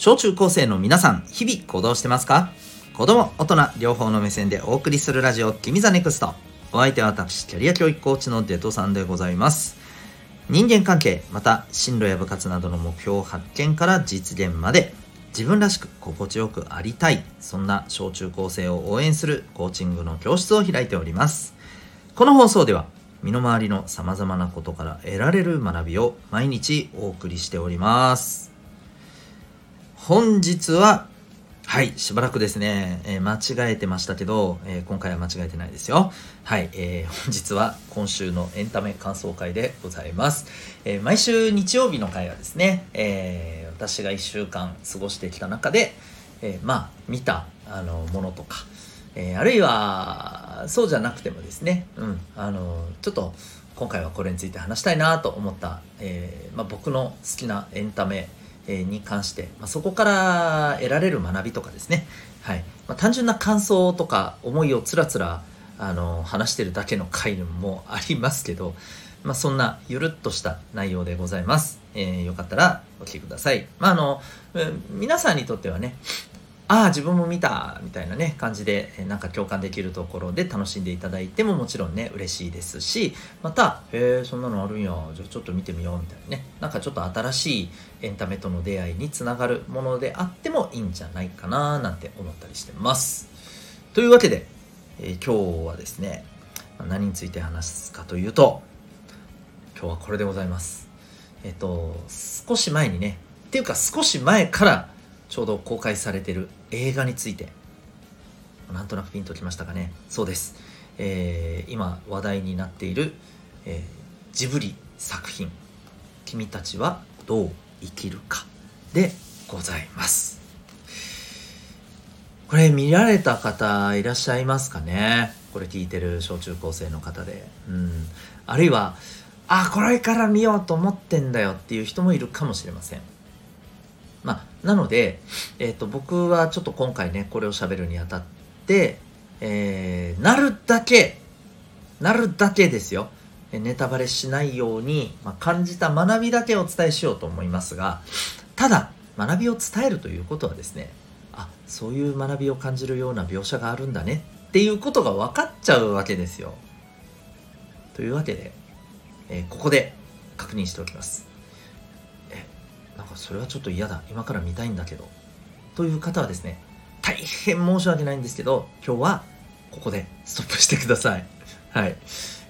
小中高生の皆さん、日々行動してますか？子供、大人、両方の目線でお送りするラジオ、君 the NEXT。お相手は私、キャリア教育コーチのデトさんでございます。人間関係、また進路や部活などの目標発見から実現まで、自分らしく心地よくありたい、そんな小中高生を応援するコーチングの教室を開いております。この放送では、身の回りの様々なことから得られる学びを毎日お送りしております。本日は、はい、しばらくですね、えー、間違えてましたけど、えー、今回は間違えてないですよ。はい、えー、本日は今週のエンタメ感想会でございます。え毎週日曜日の回はですね、え私が1週間過ごしてきた中で、えまあ、見たあのものとか、えあるいは、そうじゃなくてもですね、うん、あの、ちょっと、今回はこれについて話したいなと思った、えまあ、僕の好きなエンタメ、に関して、まあ、そこから得られる学びとかですね、はいまあ、単純な感想とか思いをつらつらあの話してるだけの回もありますけど、まあ、そんなゆるっとした内容でございます。えー、よかったらお聴きください。まあ、あの、皆さんにとってはね、ああ自分も見たみたいなね感じでなんか共感できるところで楽しんでいただいてももちろんね嬉しいですしまた「へえそんなのあるんやじゃあちょっと見てみよう」みたいなね。なんかちょっと新しいエンタメとの出会いにつながるものであってもいいんじゃないかななんて思ったりしてます。というわけで、えー、今日はですね何について話すかというと今日はこれでございます。えっ、ー、と少し前にねっていうか少し前からちょうど公開されてる映画について。なんとなくピンときましたかね。そうです、えー、今話題になっている、えー、ジブリ作品「君たちはどう生きるか」でございます。これ見られた方いらっしゃいますかね？これ聞いてる小中高生の方で。うん。あるいはあこれから見ようと思ってんだよっていう人もいるかもしれません。なので、えーと、僕はちょっと今回ねこれを喋るにあたって、えー、なるだけなるだけですよ。ネタバレしないように、まあ、感じた学びだけお伝えしようと思いますがただ学びを伝えるということはですねあそういう学びを感じるような描写があるんだねっていうことが分かっちゃうわけですよ。というわけで、えー、ここで確認しておきます。それはちょっと嫌だ。今から見たいんだけど。という方はですね大変申し訳ないんですけど今日はここでストップしてください。はい。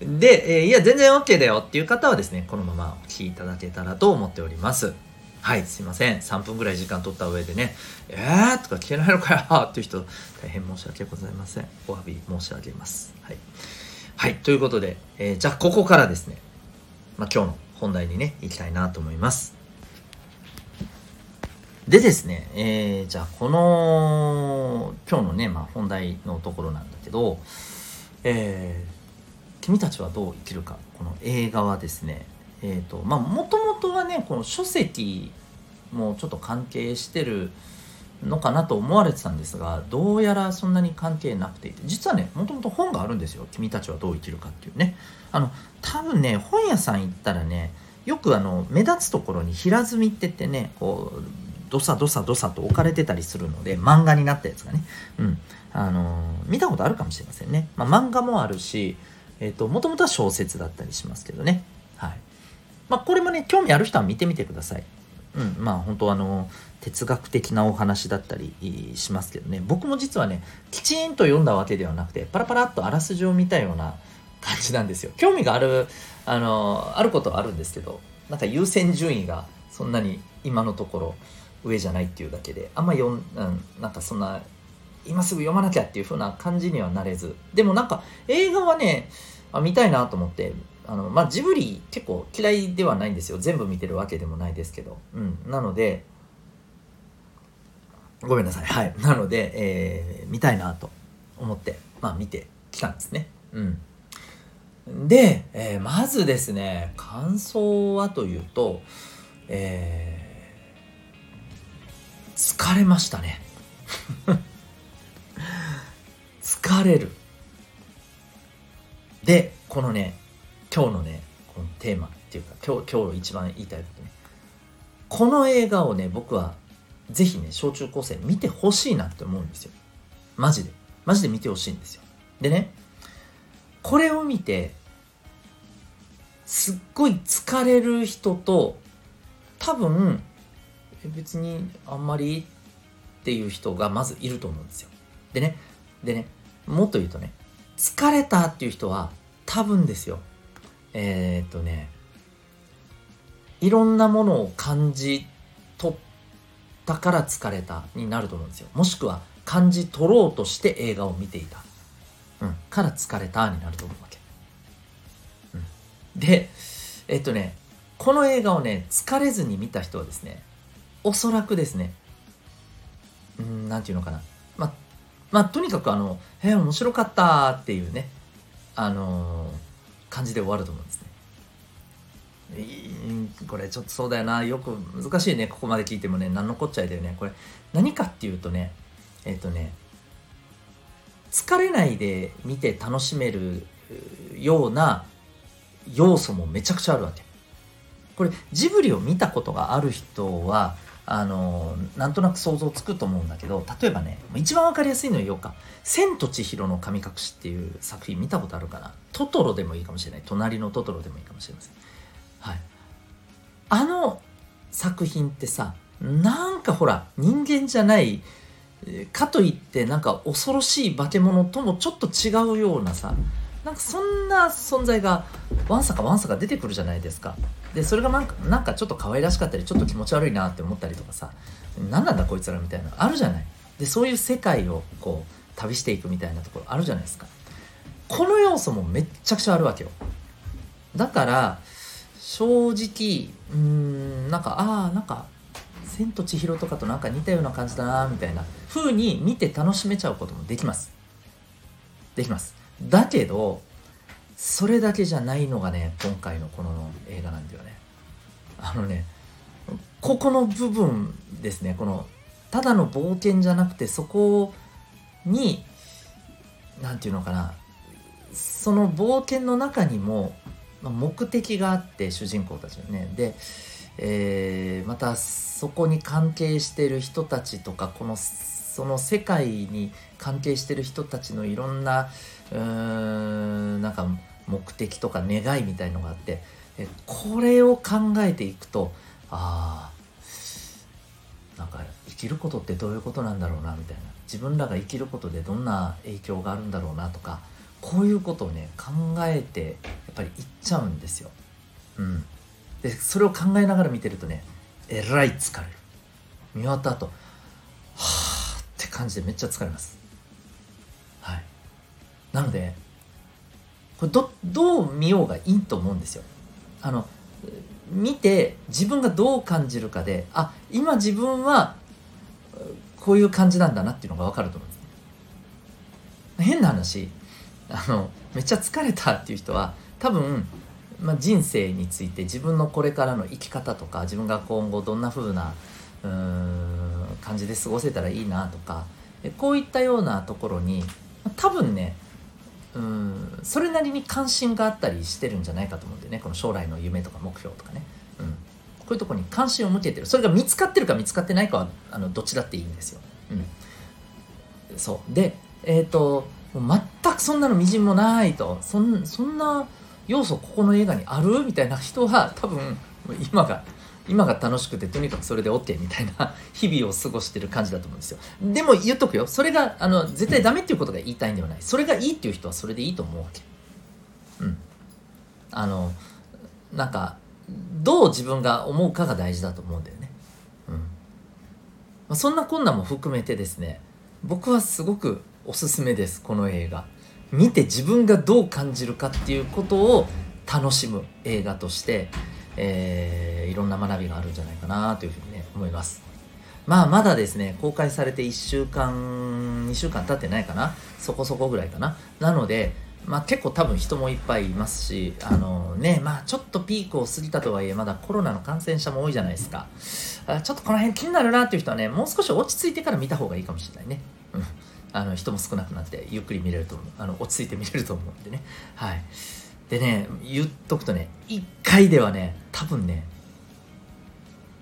で、えー、いや全然 OK だよっていう方はですねこのままお聴きいただけたらと思っております。はいすいません。3分ぐらい時間取った上でねえーとか聞けないのかよっていう人大変申し訳ございません。お詫び申し上げます。はい。はいということで、えー、じゃあここからですね、まあ、今日の本題にね行きたいなと思います。でですね、えー、じゃあこの今日のね、まあ、本題のところなんだけど、えー、君たちはどう生きるかこの映画はですねえっ、ー、とまあもともとはねこの書籍もちょっと関係してるのかなと思われてたんですがどうやらそんなに関係なくて実はねもともと本があるんですよ「君たちはどう生きるか」っていうね。あの多分ね本屋さん行ったらねよくあの目立つところに平積みって言ってねこうどさどさどさと置かれてたりするので漫画になったやつがね、うん。あのー、見たことあるかもしれませんね、まあ、漫画もあるしもともとは小説だったりしますけどね。はい。まあ、これもね興味ある人は見てみてください。うん。まあ本当あの哲学的なお話だったりしますけどね。僕も実はねきちんと読んだわけではなくてパラパラっとあらすじを見たような感じなんですよ。興味があるあのあることはあるんですけどなんか優先順位がそんなに今のところ上じゃないっていうだけであんま読ん、うん、なんかそんな今すぐ読まなきゃっていう風な感じにはなれず。でもなんか映画はねあ見たいなと思ってあのまあジブリ結構嫌いではないんですよ。全部見てるわけでもないですけど。うん。なのでごめんなさい。はい。なので、えー、見たいなと思ってまあ見てきたんですね。うん。で、えー、まずですね感想はというとえー疲れましたね。疲れる。でこのね今日のねこのテーマっていうか今日今日一番言いたいことね。この映画をね僕はぜひね小中高生見てほしいなって思うんですよ。マジで。マジで見てほしいんですよ。でねこれを見てすっごい疲れる人と多分別にあんまりっていう人がまずいると思うんですよ。でねでねもっと言うとね疲れたっていう人は多分ですよ。えー、っとねいろんなものを感じ取ったから疲れたになると思うんですよ。もしくは感じ取ろうとして映画を見ていた、うん、から疲れたになると思うわけ、うん、でえっとねこの映画をね疲れずに見た人はですねおそらくですね。うんなんていうのかな。ままあとにかくあの「えー、面白かった」っていうねあのー、感じで終わると思うんですね。これちょっとそうだよな。よく難しいね。ここまで聞いてもね。何のこっちゃいだよね。これ何かっていうとねえっ、ー、とね疲れないで見て楽しめるような要素もめちゃくちゃあるわけ。これジブリを見たことがある人はあのなんとなく想像つくと思うんだけど例えばね一番分かりやすいの言おうか「千と千尋の神隠し」っていう作品見たことあるかな？トトロでもいいかもしれない。隣のトトロでもいいかもしれません。はい。あの作品ってさなんかほら人間じゃないかといってなんか恐ろしい化け物ともちょっと違うようなさなんかそんな存在がわんさかわんさか出てくるじゃないですか。でそれがなんかなんかちょっと可愛らしかったりちょっと気持ち悪いなって思ったりとかさ何なんだこいつらみたいなあるじゃない。でそういう世界をこう旅していくみたいなところあるじゃないですか。この要素もめっちゃくちゃあるわけよ。だから正直うんなんかああなんか「千と千尋」とかとなんか似たような感じだなみたいな風に見て楽しめちゃうこともできます。できます。だけどそれだけじゃないのがね今回のこの映画なんだよね。あのねここの部分ですねこのただの冒険じゃなくてそこに何て言うのかなその冒険の中にも目的があって主人公たちのね。で、えー、またそこに関係してる人たちとかこのその世界に関係してる人たちのいろんなうーんなんか目的とか願いみたいのがあってこれを考えていくとああんか生きることってどういうことなんだろうなみたいな自分らが生きることでどんな影響があるんだろうなとかこういうことをね考えてやっぱりいっちゃうんですよ。うん、でそれを考えながら見てるとねえらい疲れる。見終わった後って感じでめっちゃ疲れます。はい。なのでこれどどう見ようがいいと思うんですよ。あの見て自分がどう感じるかであ今自分はこういう感じなんだなっていうのが分かると思うんですね。変な話あのめっちゃ疲れたっていう人は多分、まあ、人生について自分のこれからの生き方とか自分が今後どんな風なうーん感じで過ごせたらいいなとかこういったようなところに多分ねうんそれなりに関心があったりしてるんじゃないかと思うんでね。この将来の夢とか目標とかね、うん、こういうとこに関心を向けてる。それが見つかってるか見つかってないかはあのどっちだっていいんですよ、うん、そう。でえっ、ー、と全くそんなのみじんもないと。そんそんな要素ここの映画にある？みたいな人は多分今が今が楽しくてとにかくそれで OK みたいな 日々を過ごしてる感じだと思うんですよ。でも言っとくよ。それがあの絶対ダメっていうことが言いたいんではない。それがいいっていう人はそれでいいと思うわけ。うん。あのなんかどう自分が思うかが大事だと思うんだよね。うん、ま、そんな困難も含めてですね僕はすごくおすすめですこの映画。見て自分がどう感じるかっていうことを楽しむ映画としてえー、いろんな学びがあるんじゃないかなというふうにね思います。まあまだですね公開されて1週間2週間経ってないかな。そこそこぐらいかな。なのでまあ結構多分人もいっぱいいますしあのねまあちょっとピークを過ぎたとはいえまだコロナの感染者も多いじゃないですか。あちょっとこの辺気になるなっていう人はねもう少し落ち着いてから見た方がいいかもしれないね。うん。あの人も少なくなってゆっくり見れると思う。あの落ち着いて見れると思うんでね。はい。でね言っとくとね1回ではね多分ね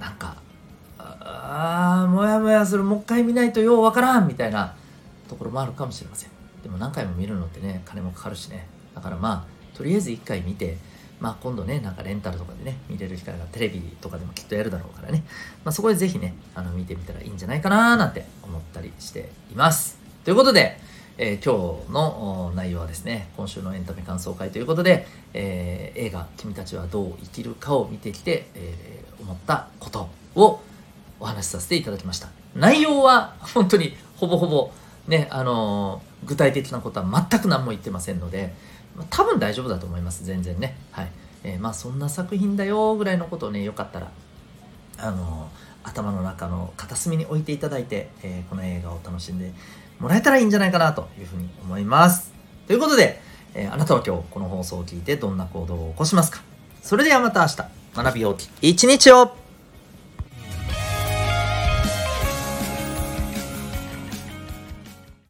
なんかああもやもやするもう一回見ないとようわからんみたいなところもあるかもしれません。でも何回も見るのってね金もかかるしね。だからまあとりあえず1回見てまあ今度ねなんかレンタルとかでね見れる機会がテレビとかでもきっとやるだろうからね、まあ、そこでぜひねあの見てみたらいいんじゃないかななんて思ったりしています。ということでえー、今日の内容はですね、今週のエンタメ感想会ということで、えー、映画「君たちはどう生きるか」を見てきて、え、思ったことをお話しさせていただきました。内容は本当にほぼほぼね、あの具体的なことは全く何も言ってませんので、多分大丈夫だと思います、全然ね。はい。えまあそんな作品だよぐらいのことをね、よかったら、あの頭の中の片隅に置いていただいて、えこの映画を楽しんでもらえたらいいんじゃないかなというふうに思います。ということで、え、あなたは今日この放送を聞いてどんな行動を起こしますか？それではまた明日、学びを一日を。